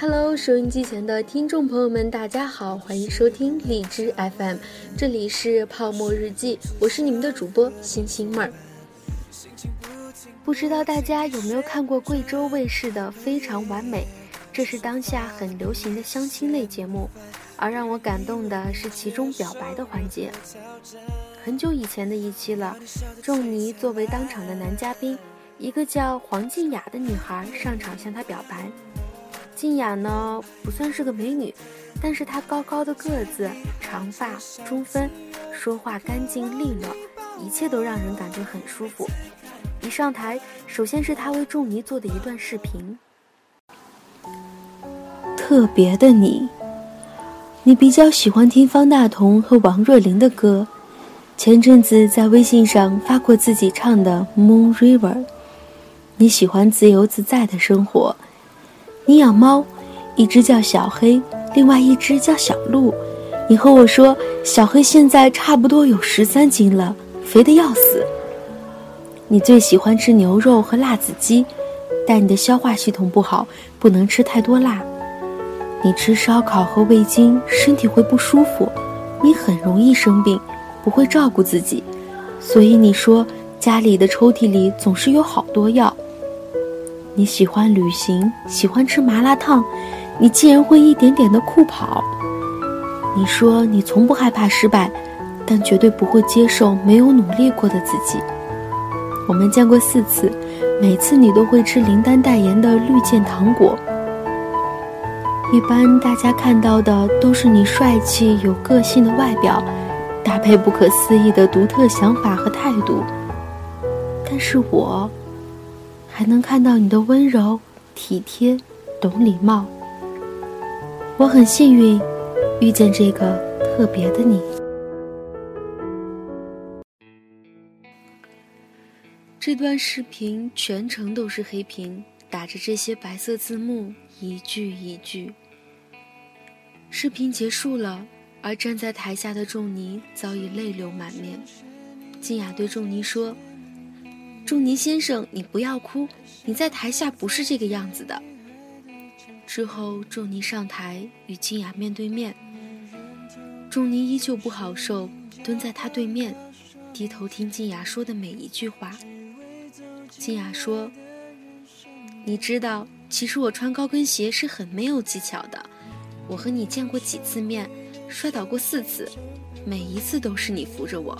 Hello，收音机前的听众朋友们，大家好，欢迎收听荔枝 FM，这里是泡沫日记，我是你们的主播星星妹儿。不知道大家有没有看过贵州卫视的《非常完美》，这是当下很流行的相亲类节目，而让我感动的是其中表白的环节。很久以前的一期了，仲尼作为当场的男嘉宾，一个叫黄静雅的女孩上场向他表白。静雅呢不算是个美女，但是她高高的个子、长发、中分，说话干净利落，一切都让人感觉很舒服。一上台，首先是她为仲尼做的一段视频。特别的你，你比较喜欢听方大同和王若琳的歌，前阵子在微信上发过自己唱的《Moon River》。你喜欢自由自在的生活。你养猫，一只叫小黑，另外一只叫小鹿。你和我说，小黑现在差不多有十三斤了，肥得要死。你最喜欢吃牛肉和辣子鸡，但你的消化系统不好，不能吃太多辣。你吃烧烤和味精，身体会不舒服。你很容易生病，不会照顾自己，所以你说家里的抽屉里总是有好多药。你喜欢旅行，喜欢吃麻辣烫，你竟然会一点点的酷跑。你说你从不害怕失败，但绝对不会接受没有努力过的自己。我们见过四次，每次你都会吃林丹代言的绿箭糖果。一般大家看到的都是你帅气有个性的外表，搭配不可思议的独特想法和态度，但是我。还能看到你的温柔、体贴、懂礼貌。我很幸运，遇见这个特别的你。这段视频全程都是黑屏，打着这些白色字幕，一句一句。视频结束了，而站在台下的仲尼早已泪流满面。静雅对仲尼说。仲尼先生，你不要哭，你在台下不是这个样子的。之后，仲尼上台与静雅面对面，仲尼依旧不好受，蹲在他对面，低头听静雅说的每一句话。静雅说：“你知道，其实我穿高跟鞋是很没有技巧的。我和你见过几次面，摔倒过四次，每一次都是你扶着我。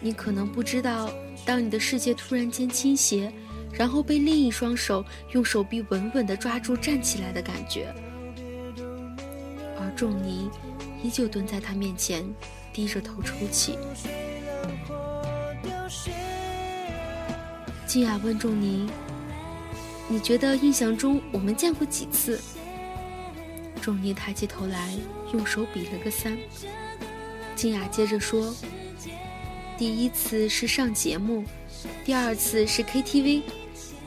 你可能不知道。”当你的世界突然间倾斜，然后被另一双手用手臂稳稳地抓住站起来的感觉，而仲尼依旧蹲在他面前，低着头抽泣。静雅问仲尼：“你觉得印象中我们见过几次？”仲尼抬起头来，用手比了个三。静雅接着说。第一次是上节目，第二次是 KTV，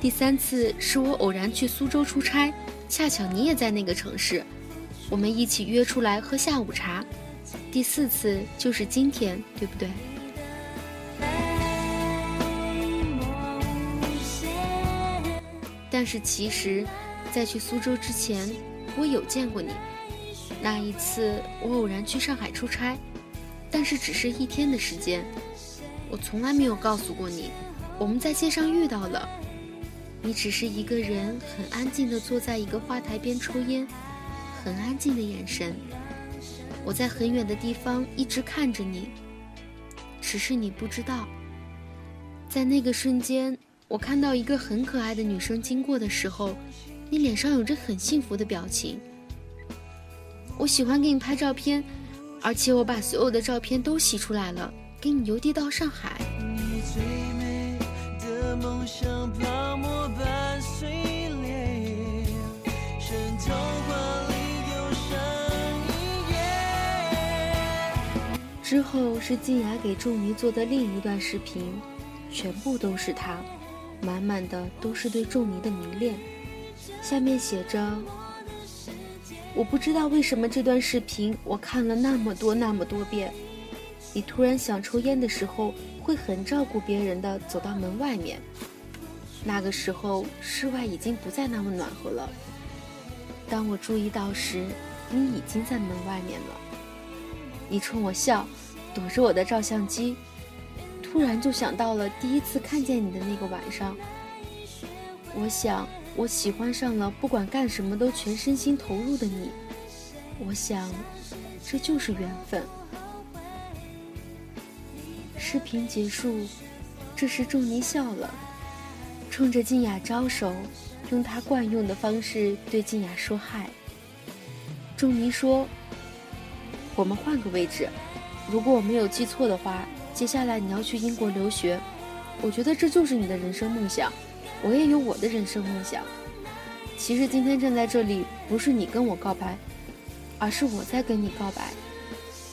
第三次是我偶然去苏州出差，恰巧你也在那个城市，我们一起约出来喝下午茶。第四次就是今天，对不对？但是其实，在去苏州之前，我有见过你。那一次我偶然去上海出差，但是只是一天的时间。我从来没有告诉过你，我们在街上遇到了，你只是一个人，很安静地坐在一个花台边抽烟，很安静的眼神。我在很远的地方一直看着你，只是你不知道，在那个瞬间，我看到一个很可爱的女生经过的时候，你脸上有着很幸福的表情。我喜欢给你拍照片，而且我把所有的照片都洗出来了。给你邮递到上海。之后是静雅给仲尼做的另一段视频，全部都是他，满满的都是对仲尼的迷恋。下面写着：“我不知道为什么这段视频我看了那么多那么多遍。”你突然想抽烟的时候，会很照顾别人的走到门外面。那个时候，室外已经不再那么暖和了。当我注意到时，你已经在门外面了。你冲我笑，躲着我的照相机。突然就想到了第一次看见你的那个晚上。我想，我喜欢上了不管干什么都全身心投入的你。我想，这就是缘分。视频结束，这时仲尼笑了，冲着静雅招手，用他惯用的方式对静雅说嗨。仲尼说：“我们换个位置，如果我没有记错的话，接下来你要去英国留学。我觉得这就是你的人生梦想，我也有我的人生梦想。其实今天站在这里，不是你跟我告白，而是我在跟你告白。”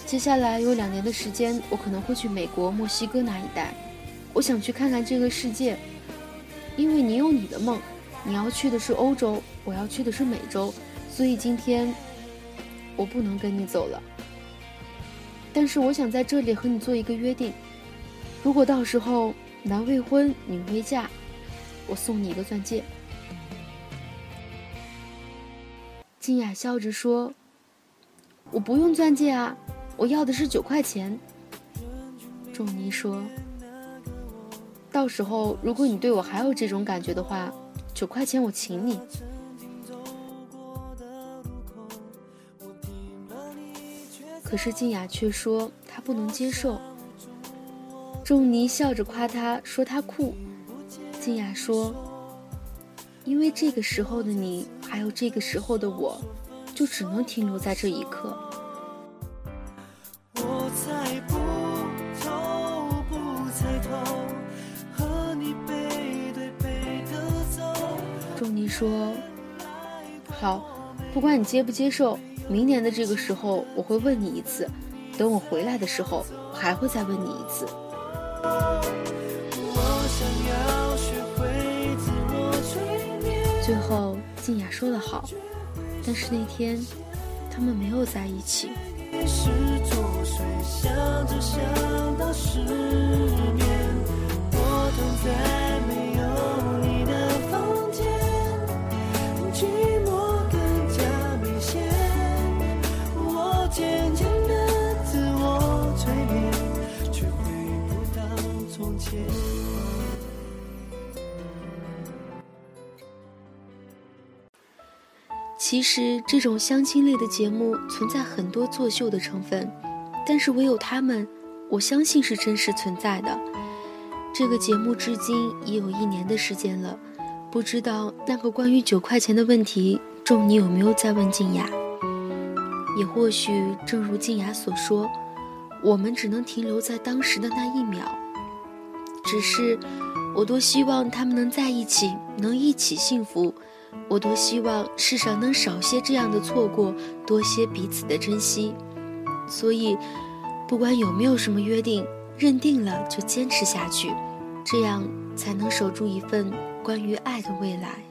接下来有两年的时间，我可能会去美国、墨西哥那一带。我想去看看这个世界，因为你有你的梦，你要去的是欧洲，我要去的是美洲，所以今天我不能跟你走了。但是我想在这里和你做一个约定：如果到时候男未婚女未嫁，我送你一个钻戒。静雅笑着说：“我不用钻戒啊。”我要的是九块钱。仲尼说：“到时候如果你对我还有这种感觉的话，九块钱我请你。”可是静雅却说她不能接受。仲尼笑着夸她说她酷。静雅说：“因为这个时候的你，还有这个时候的我，就只能停留在这一刻。”仲尼说：“好，不管你接不接受，明年的这个时候我会问你一次，等我回来的时候，我还会再问你一次。”最后，静雅说的好，但是那天他们没有在一起。你是作水，想着想到失眠，我等在。其实，这种相亲类的节目存在很多作秀的成分，但是唯有他们，我相信是真实存在的。这个节目至今已有一年的时间了，不知道那个关于九块钱的问题，仲尼有没有在问静雅？也或许，正如静雅所说，我们只能停留在当时的那一秒。只是，我多希望他们能在一起，能一起幸福。我多希望世上能少些这样的错过，多些彼此的珍惜。所以，不管有没有什么约定，认定了就坚持下去，这样才能守住一份关于爱的未来。